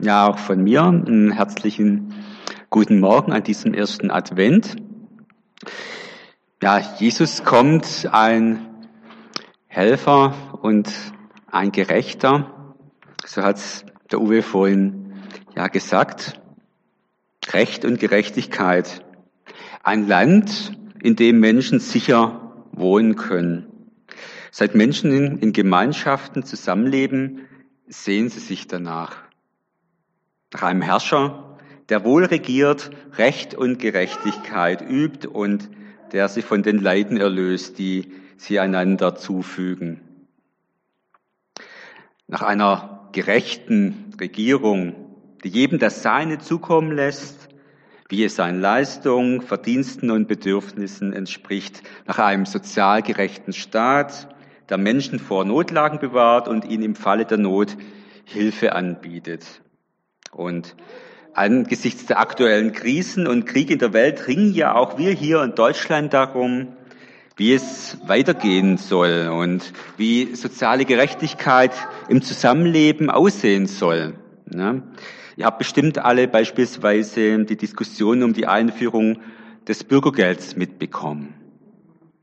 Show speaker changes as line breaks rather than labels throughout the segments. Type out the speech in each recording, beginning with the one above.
Ja, auch von mir einen herzlichen guten Morgen an diesem ersten Advent. Ja, Jesus kommt, ein Helfer und ein Gerechter. So hat der Uwe vorhin ja gesagt. Recht und Gerechtigkeit. Ein Land, in dem Menschen sicher wohnen können. Seit Menschen in, in Gemeinschaften zusammenleben, sehen sie sich danach nach einem Herrscher, der wohl regiert, Recht und Gerechtigkeit übt und der sie von den Leiden erlöst, die sie einander zufügen. Nach einer gerechten Regierung, die jedem das Seine zukommen lässt, wie es seinen Leistungen, Verdiensten und Bedürfnissen entspricht, nach einem sozial gerechten Staat, der Menschen vor Notlagen bewahrt und ihnen im Falle der Not Hilfe anbietet. Und angesichts der aktuellen Krisen und Kriege in der Welt ringen ja auch wir hier in Deutschland darum, wie es weitergehen soll und wie soziale Gerechtigkeit im Zusammenleben aussehen soll. Ja. Ihr habt bestimmt alle beispielsweise die Diskussion um die Einführung des Bürgergelds mitbekommen.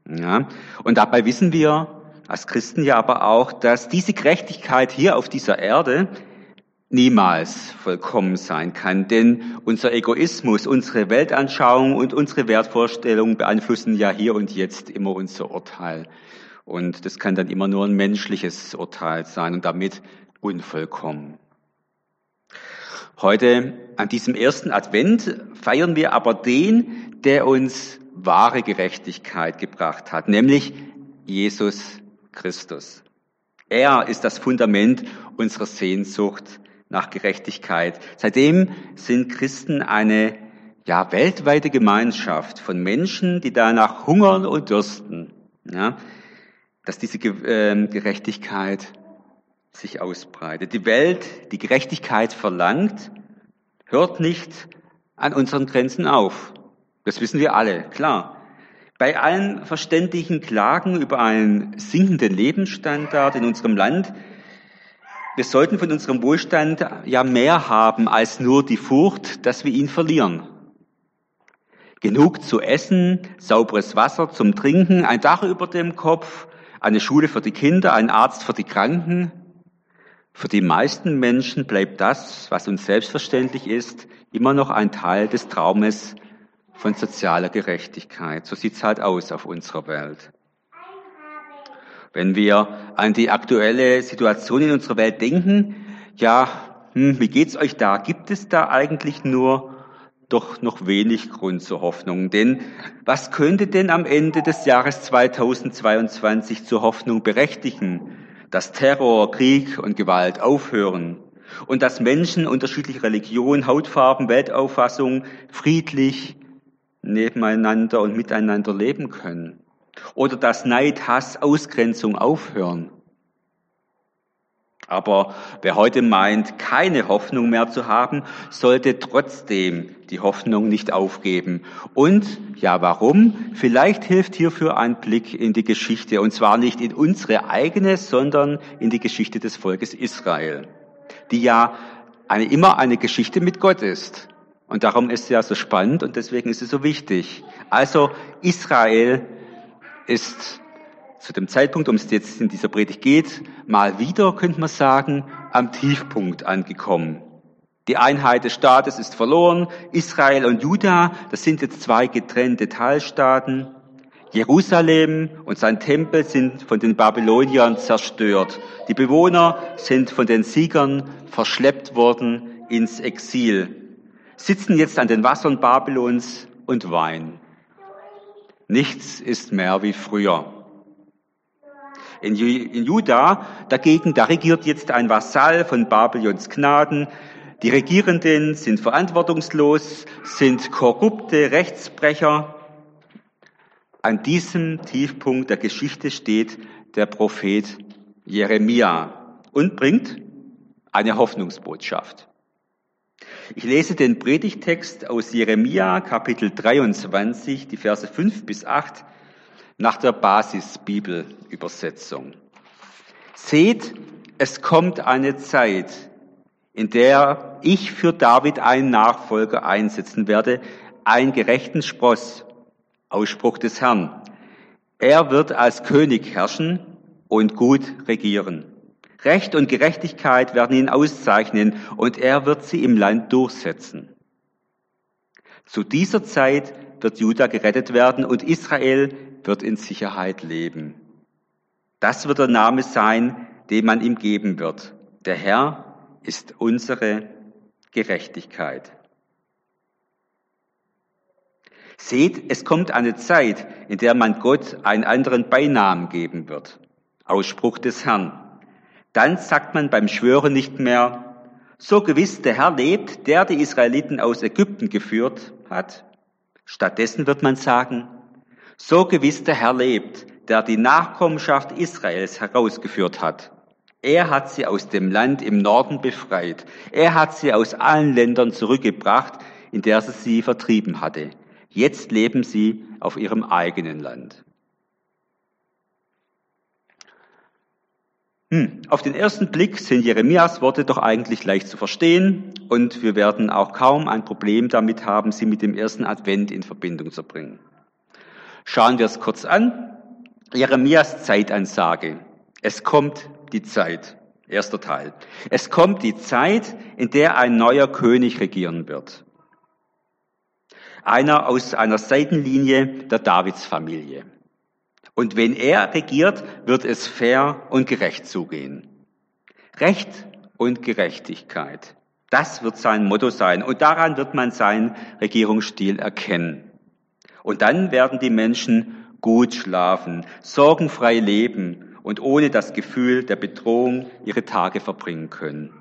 Ja. Und dabei wissen wir als Christen ja aber auch, dass diese Gerechtigkeit hier auf dieser Erde niemals vollkommen sein kann, denn unser Egoismus, unsere Weltanschauung und unsere Wertvorstellungen beeinflussen ja hier und jetzt immer unser Urteil. Und das kann dann immer nur ein menschliches Urteil sein und damit unvollkommen. Heute, an diesem ersten Advent, feiern wir aber den, der uns wahre Gerechtigkeit gebracht hat, nämlich Jesus Christus. Er ist das Fundament unserer Sehnsucht nach Gerechtigkeit. Seitdem sind Christen eine ja, weltweite Gemeinschaft von Menschen, die danach hungern und dürsten, ja, dass diese ähm, Gerechtigkeit sich ausbreitet. Die Welt, die Gerechtigkeit verlangt, hört nicht an unseren Grenzen auf. Das wissen wir alle, klar. Bei allen verständigen Klagen über einen sinkenden Lebensstandard in unserem Land wir sollten von unserem Wohlstand ja mehr haben als nur die Furcht, dass wir ihn verlieren. Genug zu essen, sauberes Wasser zum Trinken, ein Dach über dem Kopf, eine Schule für die Kinder, ein Arzt für die Kranken. Für die meisten Menschen bleibt das, was uns selbstverständlich ist, immer noch ein Teil des Traumes von sozialer Gerechtigkeit. So sieht's halt aus auf unserer Welt. Wenn wir an die aktuelle Situation in unserer Welt denken, ja, hm, wie geht's euch da? Gibt es da eigentlich nur doch noch wenig Grund zur Hoffnung? Denn was könnte denn am Ende des Jahres 2022 zur Hoffnung berechtigen? Dass Terror, Krieg und Gewalt aufhören und dass Menschen unterschiedlicher Religion, Hautfarben, Weltauffassung friedlich nebeneinander und miteinander leben können oder dass Neid, Hass, Ausgrenzung aufhören. Aber wer heute meint, keine Hoffnung mehr zu haben, sollte trotzdem die Hoffnung nicht aufgeben. Und ja, warum? Vielleicht hilft hierfür ein Blick in die Geschichte, und zwar nicht in unsere eigene, sondern in die Geschichte des Volkes Israel, die ja eine, immer eine Geschichte mit Gott ist. Und darum ist sie ja so spannend und deswegen ist sie so wichtig. Also Israel ist zu dem Zeitpunkt, um es jetzt in dieser Predigt geht, mal wieder, könnte man sagen, am Tiefpunkt angekommen. Die Einheit des Staates ist verloren. Israel und Juda, das sind jetzt zwei getrennte Teilstaaten. Jerusalem und sein Tempel sind von den Babyloniern zerstört. Die Bewohner sind von den Siegern verschleppt worden ins Exil, sitzen jetzt an den Wassern Babylons und weinen. Nichts ist mehr wie früher. In, Juda dagegen, da regiert jetzt ein Vasall von Babylons Gnaden. Die Regierenden sind verantwortungslos, sind korrupte Rechtsbrecher. An diesem Tiefpunkt der Geschichte steht der Prophet Jeremia und bringt eine Hoffnungsbotschaft. Ich lese den Predigtext aus Jeremia Kapitel 23, die Verse 5 bis 8 nach der Basisbibelübersetzung. Seht, es kommt eine Zeit, in der ich für David einen Nachfolger einsetzen werde, einen gerechten Spross, Ausspruch des Herrn. Er wird als König herrschen und gut regieren. Recht und Gerechtigkeit werden ihn auszeichnen und er wird sie im Land durchsetzen. Zu dieser Zeit wird Juda gerettet werden und Israel wird in Sicherheit leben. Das wird der Name sein, den man ihm geben wird. Der Herr ist unsere Gerechtigkeit. Seht, es kommt eine Zeit, in der man Gott einen anderen Beinamen geben wird. Ausspruch des Herrn. Dann sagt man beim Schwören nicht mehr, so gewiss der Herr lebt, der die Israeliten aus Ägypten geführt hat. Stattdessen wird man sagen, so gewiss der Herr lebt, der die Nachkommenschaft Israels herausgeführt hat. Er hat sie aus dem Land im Norden befreit. Er hat sie aus allen Ländern zurückgebracht, in der sie sie vertrieben hatte. Jetzt leben sie auf ihrem eigenen Land. Hm, auf den ersten Blick sind Jeremias Worte doch eigentlich leicht zu verstehen und wir werden auch kaum ein Problem damit haben, sie mit dem ersten Advent in Verbindung zu bringen. Schauen wir es kurz an. Jeremias Zeitansage. Es kommt die Zeit. Erster Teil. Es kommt die Zeit, in der ein neuer König regieren wird. Einer aus einer Seitenlinie der Davidsfamilie. Und wenn er regiert, wird es fair und gerecht zugehen. Recht und Gerechtigkeit. Das wird sein Motto sein. Und daran wird man seinen Regierungsstil erkennen. Und dann werden die Menschen gut schlafen, sorgenfrei leben und ohne das Gefühl der Bedrohung ihre Tage verbringen können.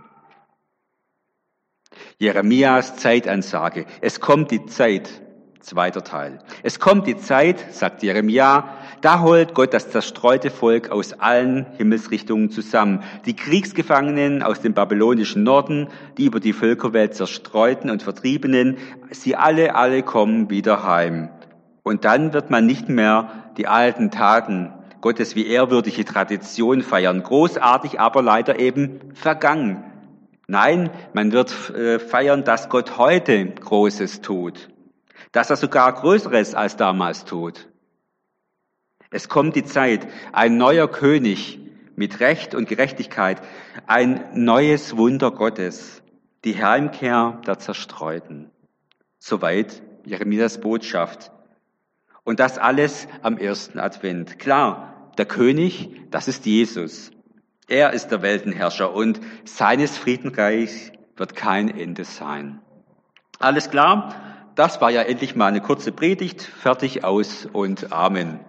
Jeremias Zeitansage. Es kommt die Zeit, Zweiter Teil. Es kommt die Zeit, sagt Jeremia, da holt Gott das zerstreute Volk aus allen Himmelsrichtungen zusammen. Die Kriegsgefangenen aus dem babylonischen Norden, die über die Völkerwelt zerstreuten und Vertriebenen, sie alle, alle kommen wieder heim. Und dann wird man nicht mehr die alten Taten Gottes wie ehrwürdige Tradition feiern. Großartig, aber leider eben vergangen. Nein, man wird äh, feiern, dass Gott heute Großes tut dass er sogar Größeres als damals tut. Es kommt die Zeit, ein neuer König mit Recht und Gerechtigkeit, ein neues Wunder Gottes, die Heimkehr der Zerstreuten. Soweit Jeremias Botschaft. Und das alles am ersten Advent. Klar, der König, das ist Jesus. Er ist der Weltenherrscher und seines Friedenreichs wird kein Ende sein. Alles klar? das war ja endlich mal eine kurze Predigt, fertig aus und Amen.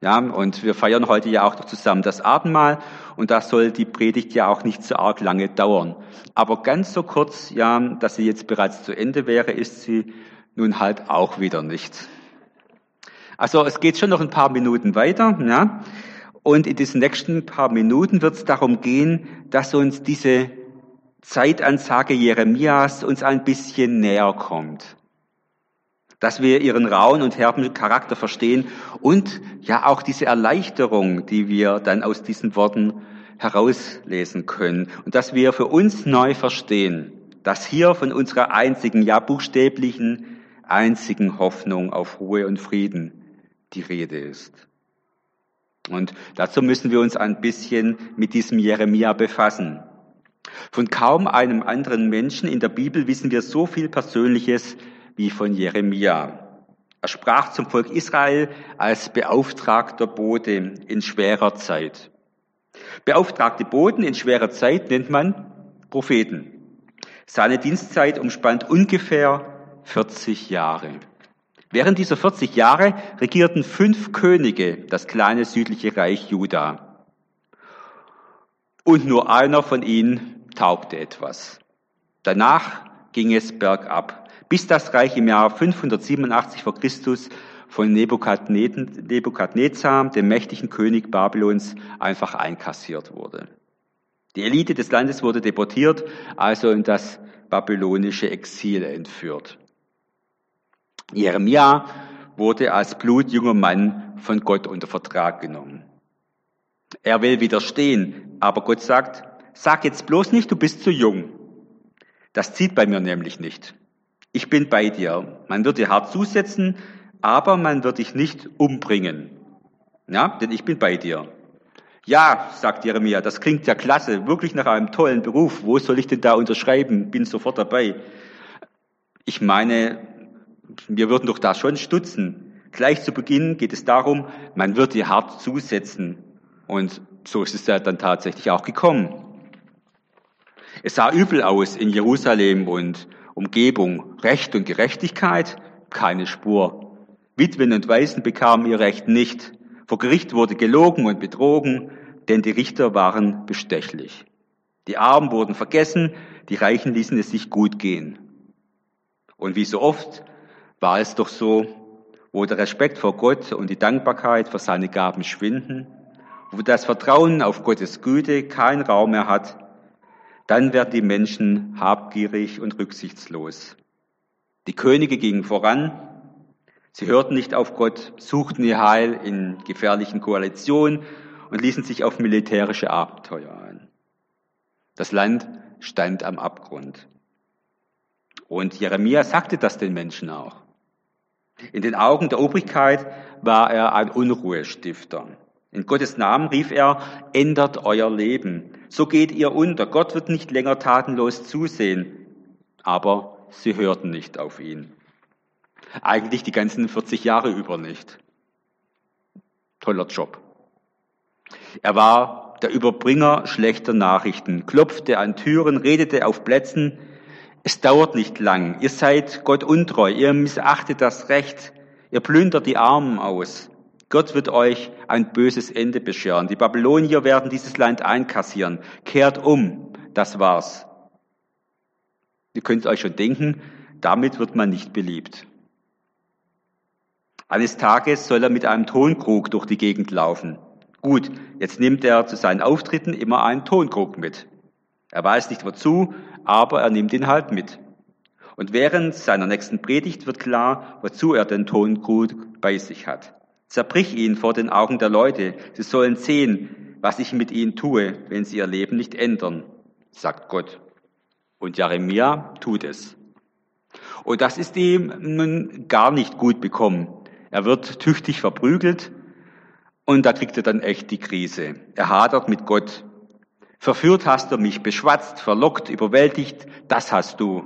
Ja, und wir feiern heute ja auch noch zusammen das Abendmahl und da soll die Predigt ja auch nicht so arg lange dauern. Aber ganz so kurz, ja, dass sie jetzt bereits zu Ende wäre, ist sie nun halt auch wieder nicht. Also es geht schon noch ein paar Minuten weiter, ja. Und in diesen nächsten paar Minuten wird es darum gehen, dass uns diese Zeitansage Jeremias uns ein bisschen näher kommt dass wir ihren rauen und herben Charakter verstehen und ja auch diese Erleichterung, die wir dann aus diesen Worten herauslesen können und dass wir für uns neu verstehen, dass hier von unserer einzigen, ja buchstäblichen, einzigen Hoffnung auf Ruhe und Frieden die Rede ist. Und dazu müssen wir uns ein bisschen mit diesem Jeremia befassen. Von kaum einem anderen Menschen in der Bibel wissen wir so viel Persönliches wie von Jeremia. Er sprach zum Volk Israel als beauftragter Bote in schwerer Zeit. Beauftragte Boten in schwerer Zeit nennt man Propheten. Seine Dienstzeit umspannt ungefähr 40 Jahre. Während dieser 40 Jahre regierten fünf Könige das kleine südliche Reich Juda. Und nur einer von ihnen taugte etwas. Danach ging es bergab bis das Reich im Jahr 587 vor Christus von Nebukadnezar, dem mächtigen König Babylons, einfach einkassiert wurde. Die Elite des Landes wurde deportiert, also in das babylonische Exil entführt. Jeremia wurde als blutjunger Mann von Gott unter Vertrag genommen. Er will widerstehen, aber Gott sagt, sag jetzt bloß nicht, du bist zu jung. Das zieht bei mir nämlich nicht. Ich bin bei dir. Man wird dir hart zusetzen, aber man wird dich nicht umbringen. Ja, denn ich bin bei dir. Ja, sagt Jeremia, das klingt ja klasse, wirklich nach einem tollen Beruf. Wo soll ich denn da unterschreiben? Bin sofort dabei. Ich meine, wir würden doch da schon stutzen. Gleich zu Beginn geht es darum, man wird dir hart zusetzen. Und so ist es ja dann tatsächlich auch gekommen. Es sah übel aus in Jerusalem und Umgebung. Recht und Gerechtigkeit, keine Spur. Witwen und Waisen bekamen ihr Recht nicht. Vor Gericht wurde gelogen und betrogen, denn die Richter waren bestechlich. Die Armen wurden vergessen, die Reichen ließen es sich gut gehen. Und wie so oft war es doch so, wo der Respekt vor Gott und die Dankbarkeit für seine Gaben schwinden, wo das Vertrauen auf Gottes Güte keinen Raum mehr hat, dann werden die Menschen habgierig und rücksichtslos. Die Könige gingen voran, sie hörten nicht auf Gott, suchten ihr Heil in gefährlichen Koalitionen und ließen sich auf militärische Abenteuer ein. Das Land stand am Abgrund. Und Jeremia sagte das den Menschen auch. In den Augen der Obrigkeit war er ein Unruhestifter. In Gottes Namen rief er, ändert euer Leben. So geht ihr unter. Gott wird nicht länger tatenlos zusehen. Aber sie hörten nicht auf ihn. Eigentlich die ganzen 40 Jahre über nicht. Toller Job. Er war der Überbringer schlechter Nachrichten, klopfte an Türen, redete auf Plätzen. Es dauert nicht lang. Ihr seid Gott untreu. Ihr missachtet das Recht. Ihr plündert die Armen aus. Gott wird euch ein böses Ende bescheren. Die Babylonier werden dieses Land einkassieren. Kehrt um. Das war's. Ihr könnt euch schon denken, damit wird man nicht beliebt. Eines Tages soll er mit einem Tonkrug durch die Gegend laufen. Gut, jetzt nimmt er zu seinen Auftritten immer einen Tonkrug mit. Er weiß nicht wozu, aber er nimmt ihn halt mit. Und während seiner nächsten Predigt wird klar, wozu er den Tonkrug bei sich hat. Zerbrich ihn vor den Augen der Leute. Sie sollen sehen, was ich mit ihnen tue, wenn sie ihr Leben nicht ändern, sagt Gott. Und Jeremia tut es. Und das ist ihm nun gar nicht gut bekommen. Er wird tüchtig verprügelt und da kriegt er dann echt die Krise. Er hadert mit Gott. Verführt hast du mich, beschwatzt, verlockt, überwältigt, das hast du.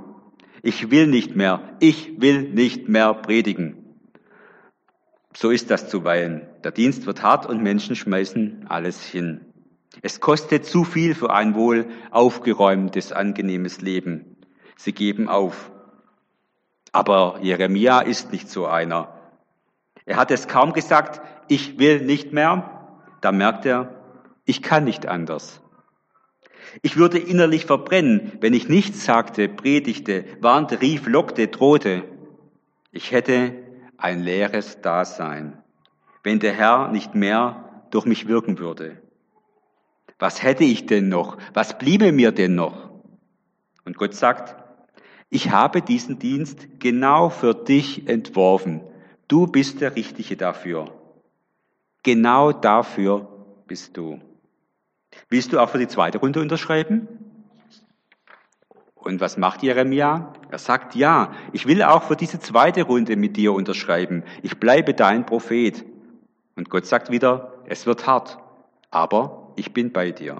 Ich will nicht mehr, ich will nicht mehr predigen. So ist das zuweilen. Der Dienst wird hart und Menschen schmeißen alles hin. Es kostet zu viel für ein wohl aufgeräumtes, angenehmes Leben. Sie geben auf. Aber Jeremia ist nicht so einer. Er hat es kaum gesagt, ich will nicht mehr. Da merkt er, ich kann nicht anders. Ich würde innerlich verbrennen, wenn ich nichts sagte, predigte, warnte, rief, lockte, drohte. Ich hätte ein leeres Dasein, wenn der Herr nicht mehr durch mich wirken würde. Was hätte ich denn noch? Was bliebe mir denn noch? Und Gott sagt, ich habe diesen Dienst genau für dich entworfen. Du bist der Richtige dafür. Genau dafür bist du. Willst du auch für die zweite Runde unterschreiben? Und was macht Jeremia? Er sagt, ja, ich will auch für diese zweite Runde mit dir unterschreiben. Ich bleibe dein Prophet. Und Gott sagt wieder, es wird hart, aber ich bin bei dir.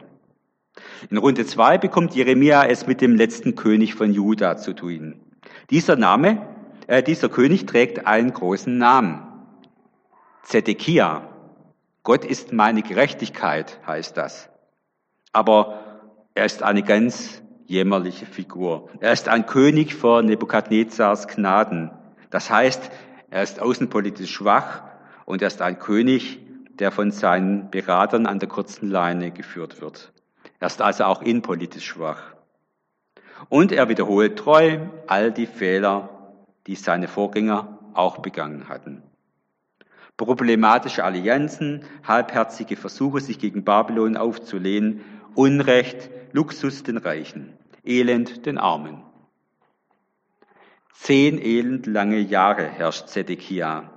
In Runde zwei bekommt Jeremia es mit dem letzten König von Juda zu tun. Dieser Name, äh, dieser König trägt einen großen Namen. Zedekia. Gott ist meine Gerechtigkeit, heißt das. Aber er ist eine ganz jämmerliche Figur. Er ist ein König vor Nebukadnezars Gnaden. Das heißt, er ist außenpolitisch schwach und er ist ein König, der von seinen Beratern an der kurzen Leine geführt wird. Er ist also auch innenpolitisch schwach. Und er wiederholt treu all die Fehler, die seine Vorgänger auch begangen hatten. Problematische Allianzen, halbherzige Versuche, sich gegen Babylon aufzulehnen Unrecht, Luxus den Reichen, Elend den Armen. Zehn elendlange Jahre herrscht Zedekia.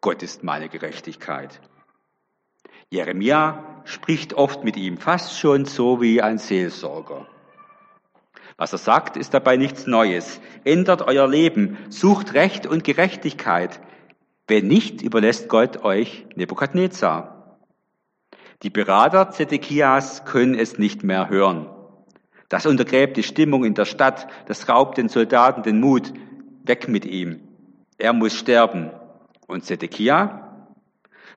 Gott ist meine Gerechtigkeit. Jeremia spricht oft mit ihm, fast schon so wie ein Seelsorger. Was er sagt, ist dabei nichts Neues. Ändert euer Leben, sucht Recht und Gerechtigkeit. Wenn nicht, überlässt Gott euch Nebukadnezar. Die Berater Zedekias können es nicht mehr hören. Das untergräbt die Stimmung in der Stadt, das raubt den Soldaten den Mut. Weg mit ihm. Er muss sterben. Und Zedekia?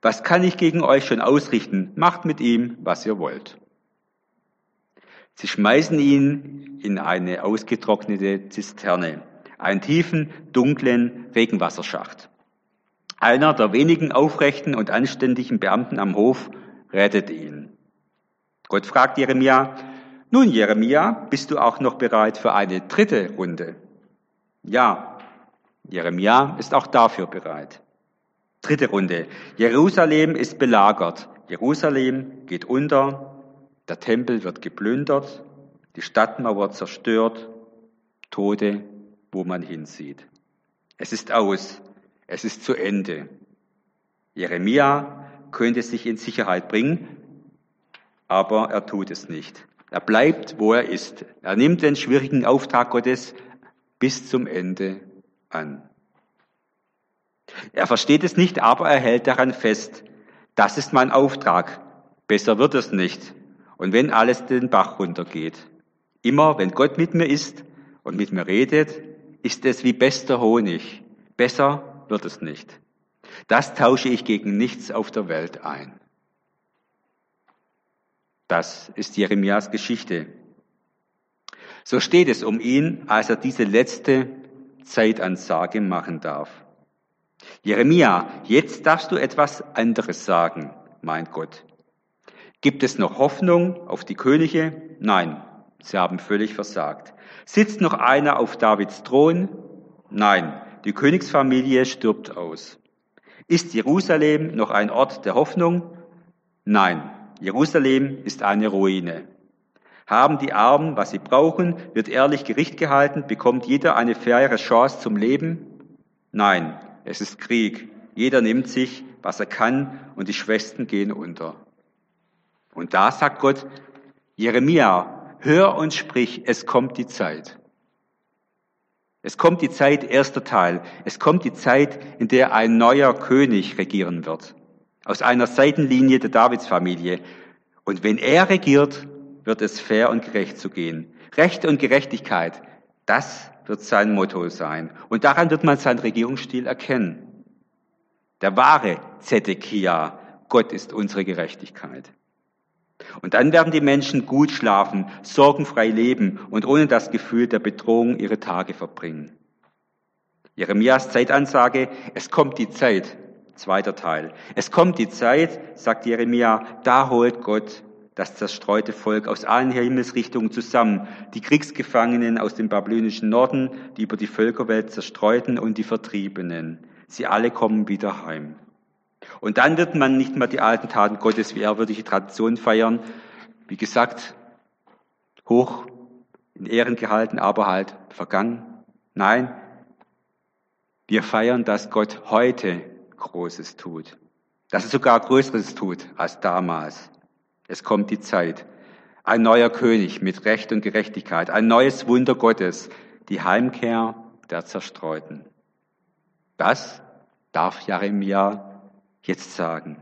Was kann ich gegen euch schon ausrichten? Macht mit ihm, was ihr wollt. Sie schmeißen ihn in eine ausgetrocknete Zisterne, einen tiefen, dunklen Regenwasserschacht. Einer der wenigen aufrechten und anständigen Beamten am Hof rettet ihn. Gott fragt Jeremia, nun Jeremia, bist du auch noch bereit für eine dritte Runde? Ja, Jeremia ist auch dafür bereit. Dritte Runde. Jerusalem ist belagert. Jerusalem geht unter. Der Tempel wird geplündert. Die Stadtmauer zerstört. Tode, wo man hinsieht. Es ist aus. Es ist zu Ende. Jeremia könnte sich in Sicherheit bringen, aber er tut es nicht. Er bleibt, wo er ist. Er nimmt den schwierigen Auftrag Gottes bis zum Ende an. Er versteht es nicht, aber er hält daran fest. Das ist mein Auftrag. Besser wird es nicht. Und wenn alles den Bach runtergeht. Immer, wenn Gott mit mir ist und mit mir redet, ist es wie bester Honig. Besser wird es nicht. Das tausche ich gegen nichts auf der Welt ein. Das ist Jeremias Geschichte. So steht es um ihn, als er diese letzte Zeitansage machen darf. Jeremia, jetzt darfst du etwas anderes sagen, meint Gott. Gibt es noch Hoffnung auf die Könige? Nein, sie haben völlig versagt. Sitzt noch einer auf Davids Thron? Nein, die Königsfamilie stirbt aus. Ist Jerusalem noch ein Ort der Hoffnung? Nein, Jerusalem ist eine Ruine. Haben die Armen, was sie brauchen, wird ehrlich Gericht gehalten, bekommt jeder eine faire Chance zum Leben? Nein, es ist Krieg. Jeder nimmt sich, was er kann, und die Schwestern gehen unter. Und da sagt Gott, Jeremia, hör und sprich, es kommt die Zeit. Es kommt die Zeit, erster Teil. Es kommt die Zeit, in der ein neuer König regieren wird. Aus einer Seitenlinie der Davidsfamilie. Und wenn er regiert, wird es fair und gerecht zu gehen. Recht und Gerechtigkeit, das wird sein Motto sein. Und daran wird man seinen Regierungsstil erkennen. Der wahre Zedekia, Gott ist unsere Gerechtigkeit. Und dann werden die Menschen gut schlafen, sorgenfrei leben und ohne das Gefühl der Bedrohung ihre Tage verbringen. Jeremias Zeitansage, es kommt die Zeit, zweiter Teil. Es kommt die Zeit, sagt Jeremia, da holt Gott das zerstreute Volk aus allen Himmelsrichtungen zusammen, die Kriegsgefangenen aus dem babylonischen Norden, die über die Völkerwelt zerstreuten und die Vertriebenen. Sie alle kommen wieder heim. Und dann wird man nicht mehr die alten Taten Gottes wie ehrwürdige Tradition feiern, wie gesagt, hoch in Ehren gehalten, aber halt vergangen. Nein, wir feiern, dass Gott heute Großes tut, dass er sogar Größeres tut als damals. Es kommt die Zeit. Ein neuer König mit Recht und Gerechtigkeit, ein neues Wunder Gottes, die Heimkehr der Zerstreuten. Das darf Jeremia jetzt sagen.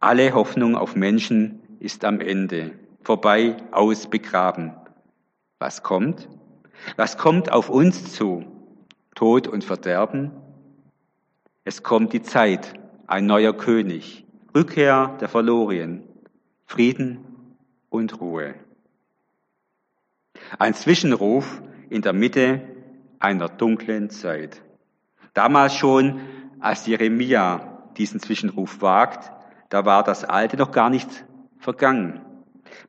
Alle Hoffnung auf Menschen ist am Ende, vorbei, aus, begraben. Was kommt? Was kommt auf uns zu? Tod und Verderben? Es kommt die Zeit, ein neuer König, Rückkehr der Verlorien, Frieden und Ruhe. Ein Zwischenruf in der Mitte einer dunklen Zeit. Damals schon, als Jeremia diesen Zwischenruf wagt, da war das Alte noch gar nicht vergangen.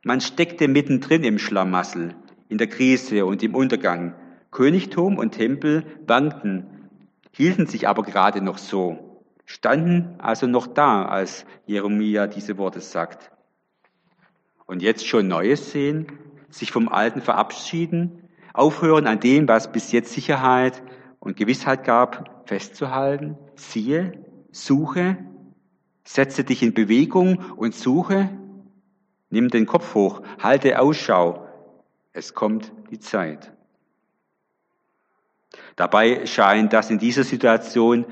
Man steckte mittendrin im Schlamassel, in der Krise und im Untergang. Königtum und Tempel wankten, hielten sich aber gerade noch so, standen also noch da, als Jeremia diese Worte sagt und jetzt schon Neues sehen, sich vom Alten verabschieden, aufhören an dem, was bis jetzt Sicherheit und Gewissheit gab, festzuhalten. Siehe, suche, setze dich in Bewegung und suche, nimm den Kopf hoch, halte Ausschau. Es kommt die Zeit. Dabei scheint das in dieser Situation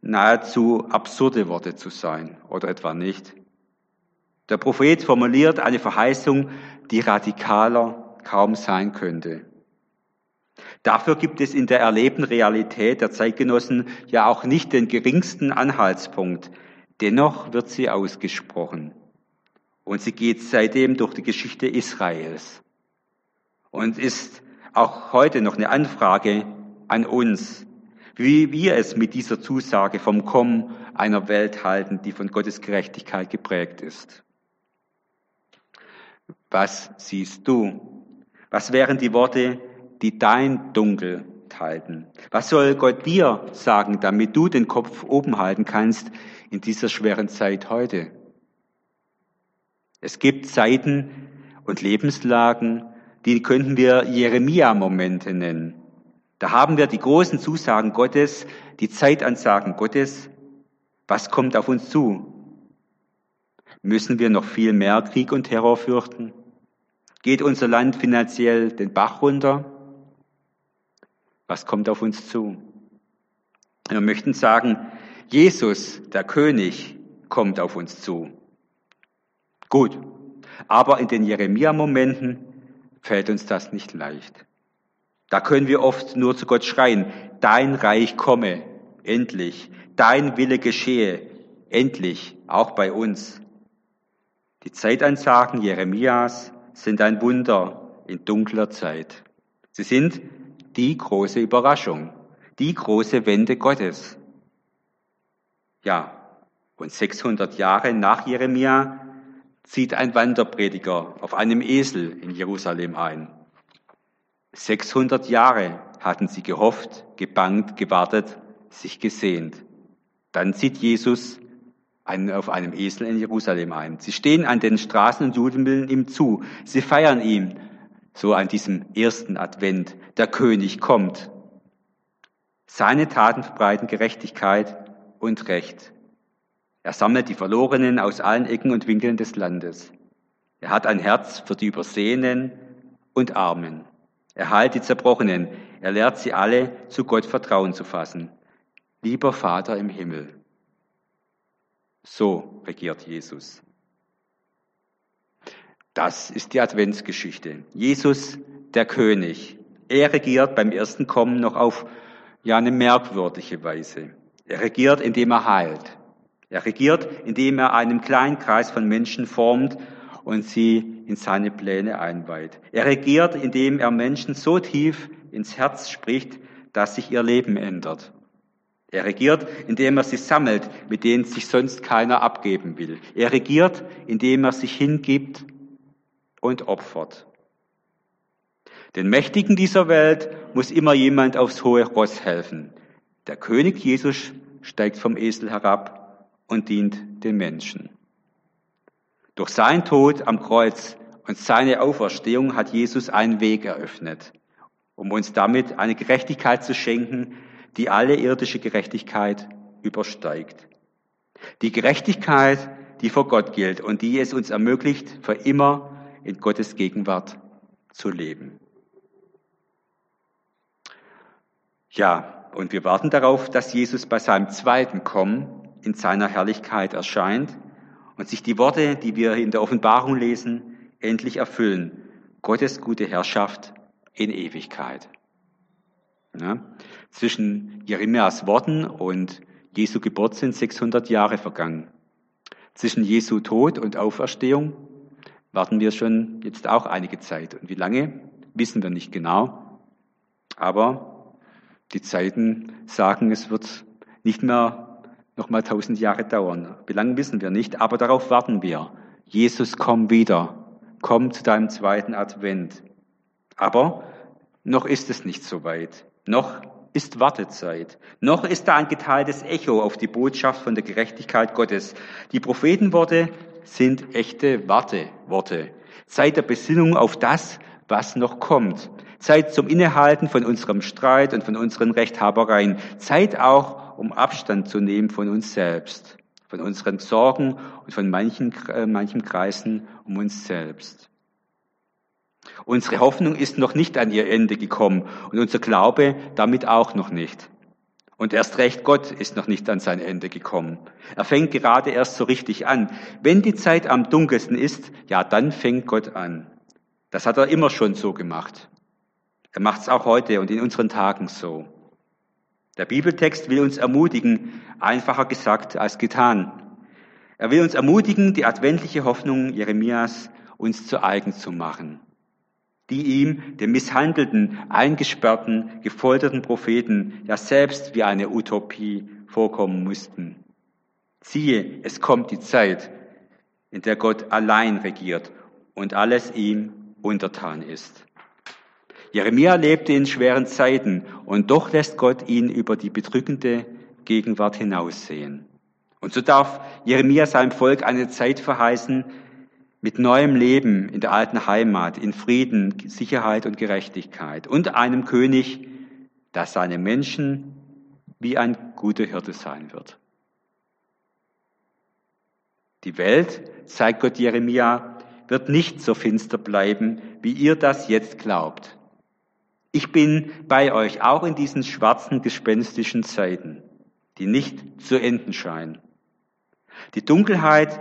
nahezu absurde Worte zu sein, oder etwa nicht? Der Prophet formuliert eine Verheißung, die radikaler kaum sein könnte. Dafür gibt es in der erlebten Realität der Zeitgenossen ja auch nicht den geringsten Anhaltspunkt. Dennoch wird sie ausgesprochen. Und sie geht seitdem durch die Geschichte Israels und ist auch heute noch eine Anfrage an uns, wie wir es mit dieser Zusage vom Kommen einer Welt halten, die von Gottes Gerechtigkeit geprägt ist. Was siehst du? Was wären die Worte, die dein Dunkel halten? Was soll Gott dir sagen, damit du den Kopf oben halten kannst in dieser schweren Zeit heute? Es gibt Zeiten und Lebenslagen, die könnten wir Jeremia-Momente nennen. Da haben wir die großen Zusagen Gottes, die Zeitansagen Gottes. Was kommt auf uns zu? Müssen wir noch viel mehr Krieg und Terror fürchten? Geht unser Land finanziell den Bach runter? Was kommt auf uns zu? Wir möchten sagen, Jesus, der König, kommt auf uns zu. Gut, aber in den Jeremia-Momenten fällt uns das nicht leicht. Da können wir oft nur zu Gott schreien, dein Reich komme, endlich, dein Wille geschehe, endlich, auch bei uns. Die Zeitansagen Jeremias sind ein Wunder in dunkler Zeit. Sie sind die große Überraschung, die große Wende Gottes. Ja, und 600 Jahre nach Jeremia zieht ein Wanderprediger auf einem Esel in Jerusalem ein. 600 Jahre hatten sie gehofft, gebangt, gewartet, sich gesehnt. Dann zieht Jesus auf einem Esel in Jerusalem ein. Sie stehen an den Straßen und jubeln ihm zu. Sie feiern ihm, so an diesem ersten Advent. Der König kommt. Seine Taten verbreiten Gerechtigkeit und Recht. Er sammelt die Verlorenen aus allen Ecken und Winkeln des Landes. Er hat ein Herz für die Übersehenen und Armen. Er heilt die Zerbrochenen. Er lehrt sie alle, zu Gott Vertrauen zu fassen. Lieber Vater im Himmel, so regiert Jesus. Das ist die Adventsgeschichte. Jesus, der König. Er regiert beim ersten Kommen noch auf ja eine merkwürdige Weise. Er regiert, indem er heilt. Er regiert, indem er einen kleinen Kreis von Menschen formt und sie in seine Pläne einweiht. Er regiert, indem er Menschen so tief ins Herz spricht, dass sich ihr Leben ändert. Er regiert, indem er sie sammelt, mit denen sich sonst keiner abgeben will. Er regiert, indem er sich hingibt und opfert. Den Mächtigen dieser Welt muss immer jemand aufs hohe Ross helfen. Der König Jesus steigt vom Esel herab und dient den Menschen. Durch sein Tod am Kreuz und seine Auferstehung hat Jesus einen Weg eröffnet, um uns damit eine Gerechtigkeit zu schenken, die alle irdische Gerechtigkeit übersteigt. Die Gerechtigkeit, die vor Gott gilt und die es uns ermöglicht, für immer in Gottes Gegenwart zu leben. Ja, und wir warten darauf, dass Jesus bei seinem zweiten Kommen in seiner Herrlichkeit erscheint und sich die Worte, die wir in der Offenbarung lesen, endlich erfüllen. Gottes gute Herrschaft in Ewigkeit. Ja, zwischen Jeremias Worten und Jesu Geburt sind 600 Jahre vergangen. Zwischen Jesu Tod und Auferstehung warten wir schon jetzt auch einige Zeit. Und wie lange, wissen wir nicht genau. Aber die Zeiten sagen, es wird nicht mehr noch mal tausend Jahre dauern. Wie lange wissen wir nicht, aber darauf warten wir. Jesus, komm wieder. Komm zu deinem zweiten Advent. Aber noch ist es nicht so weit. Noch ist Wartezeit. Noch ist da ein geteiltes Echo auf die Botschaft von der Gerechtigkeit Gottes. Die Prophetenworte sind echte Warteworte. Zeit der Besinnung auf das, was noch kommt. Zeit zum Innehalten von unserem Streit und von unseren Rechthabereien. Zeit auch, um Abstand zu nehmen von uns selbst, von unseren Sorgen und von manchen, äh, manchen Kreisen um uns selbst. Unsere Hoffnung ist noch nicht an ihr Ende gekommen und unser Glaube damit auch noch nicht. Und erst recht Gott ist noch nicht an sein Ende gekommen. Er fängt gerade erst so richtig an. Wenn die Zeit am dunkelsten ist, ja, dann fängt Gott an. Das hat er immer schon so gemacht. Er macht es auch heute und in unseren Tagen so. Der Bibeltext will uns ermutigen, einfacher gesagt als getan. Er will uns ermutigen, die adventliche Hoffnung Jeremias uns zu eigen zu machen die ihm, dem misshandelten, eingesperrten, gefolterten Propheten, ja selbst wie eine Utopie vorkommen mussten. Siehe, es kommt die Zeit, in der Gott allein regiert und alles ihm untertan ist. Jeremia lebte in schweren Zeiten und doch lässt Gott ihn über die bedrückende Gegenwart hinaussehen. Und so darf Jeremia seinem Volk eine Zeit verheißen, mit neuem Leben in der alten Heimat, in Frieden, Sicherheit und Gerechtigkeit und einem König, der seine Menschen wie ein guter Hirte sein wird. Die Welt, zeigt Gott Jeremia, wird nicht so finster bleiben, wie ihr das jetzt glaubt. Ich bin bei euch auch in diesen schwarzen, gespenstischen Zeiten, die nicht zu enden scheinen. Die Dunkelheit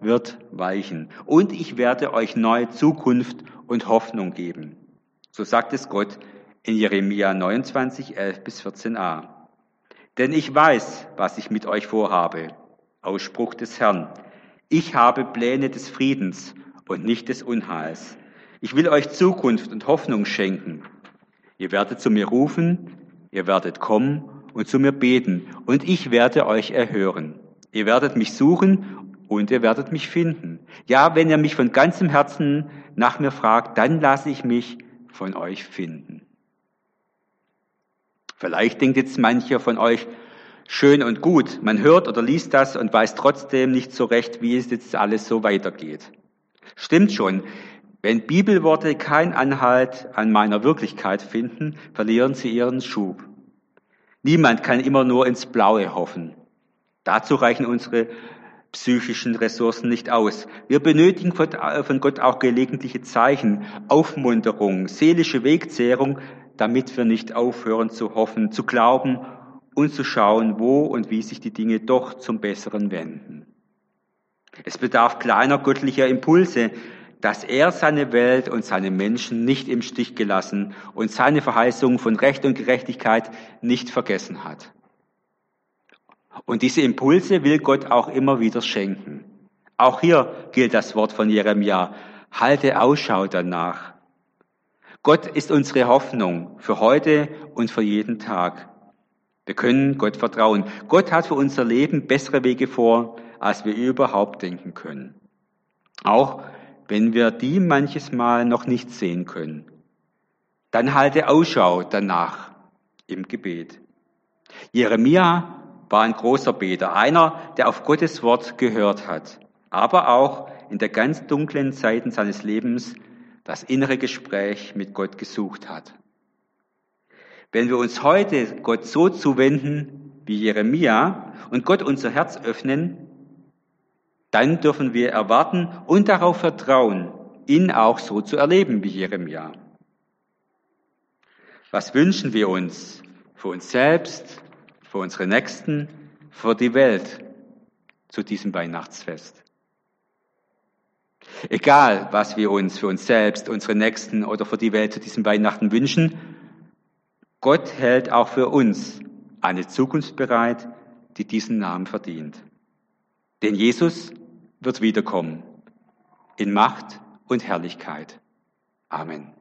wird weichen und ich werde euch neue Zukunft und Hoffnung geben. So sagt es Gott in Jeremia 29, 11 bis 14a. Denn ich weiß, was ich mit euch vorhabe. Ausspruch des Herrn. Ich habe Pläne des Friedens und nicht des Unheils. Ich will euch Zukunft und Hoffnung schenken. Ihr werdet zu mir rufen, ihr werdet kommen und zu mir beten, und ich werde euch erhören. Ihr werdet mich suchen und ihr werdet mich finden. Ja, wenn ihr mich von ganzem Herzen nach mir fragt, dann lasse ich mich von euch finden. Vielleicht denkt jetzt mancher von euch, schön und gut, man hört oder liest das und weiß trotzdem nicht so recht, wie es jetzt alles so weitergeht. Stimmt schon, wenn Bibelworte keinen Anhalt an meiner Wirklichkeit finden, verlieren sie ihren Schub. Niemand kann immer nur ins Blaue hoffen. Dazu reichen unsere psychischen Ressourcen nicht aus. Wir benötigen von Gott auch gelegentliche Zeichen, Aufmunterung, seelische Wegzehrung, damit wir nicht aufhören zu hoffen, zu glauben und zu schauen, wo und wie sich die Dinge doch zum Besseren wenden. Es bedarf kleiner göttlicher Impulse, dass er seine Welt und seine Menschen nicht im Stich gelassen und seine Verheißungen von Recht und Gerechtigkeit nicht vergessen hat. Und diese Impulse will Gott auch immer wieder schenken. Auch hier gilt das Wort von Jeremia. Halte Ausschau danach. Gott ist unsere Hoffnung für heute und für jeden Tag. Wir können Gott vertrauen. Gott hat für unser Leben bessere Wege vor, als wir überhaupt denken können. Auch wenn wir die manches Mal noch nicht sehen können. Dann halte Ausschau danach im Gebet. Jeremia war ein großer Beter, einer, der auf Gottes Wort gehört hat, aber auch in der ganz dunklen Zeiten seines Lebens das innere Gespräch mit Gott gesucht hat. Wenn wir uns heute Gott so zuwenden wie Jeremia und Gott unser Herz öffnen, dann dürfen wir erwarten und darauf vertrauen, ihn auch so zu erleben wie Jeremia. Was wünschen wir uns für uns selbst, für unsere Nächsten, für die Welt zu diesem Weihnachtsfest. Egal, was wir uns für uns selbst, unsere Nächsten oder für die Welt zu diesem Weihnachten wünschen, Gott hält auch für uns eine Zukunft bereit, die diesen Namen verdient. Denn Jesus wird wiederkommen in Macht und Herrlichkeit. Amen.